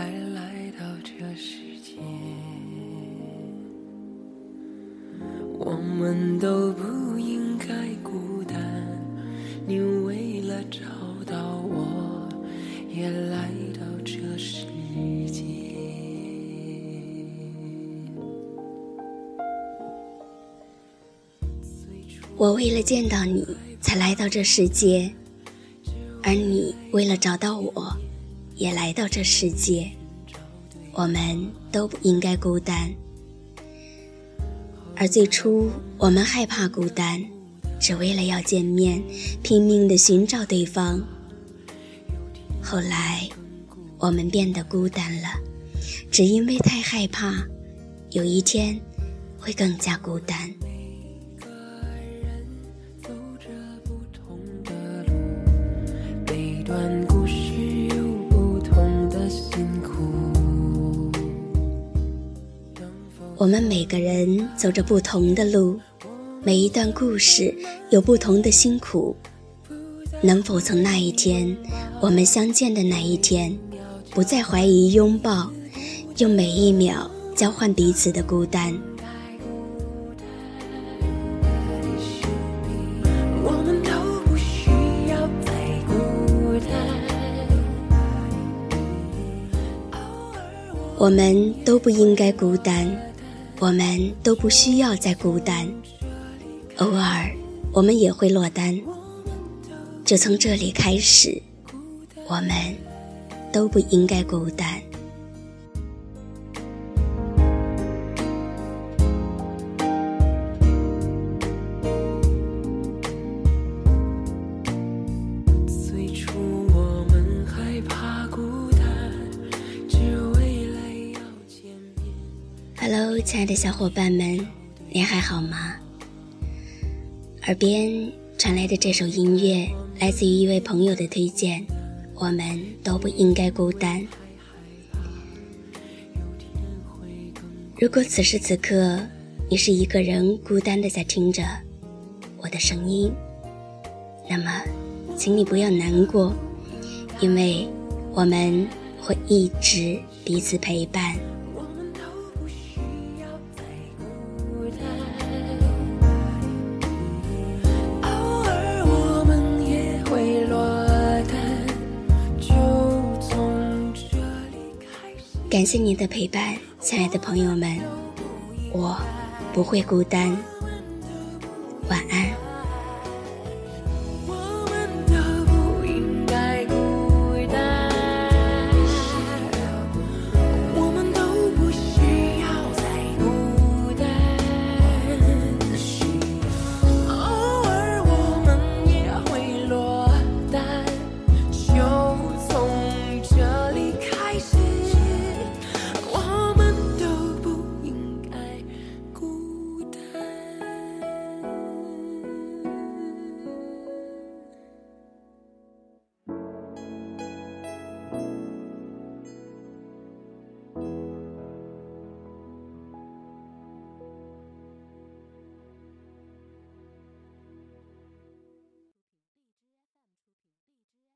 才来到这世界。我们都不应该孤单你为了找到我也来到这世界。我为了见到你才来到这世界而你为了找到我也来到这世界。我们都不应该孤单。而最初，我们害怕孤单，只为了要见面，拼命的寻找对方。后来，我们变得孤单了，只因为太害怕，有一天会更加孤单。我们每个人走着不同的路，每一段故事有不同的辛苦。能否从那一天，我们相见的那一天，不再怀疑拥抱，用每一秒交换彼此的孤单？我们都不应该孤单。我们都不需要再孤单，偶尔我们也会落单。就从这里开始，我们都不应该孤单。Hello，亲爱的小伙伴们，你还好吗？耳边传来的这首音乐来自于一位朋友的推荐，我们都不应该孤单。如果此时此刻你是一个人孤单的在听着我的声音，那么，请你不要难过，因为我们会一直彼此陪伴。感谢您的陪伴，亲爱的朋友们，我不会孤单。晚安。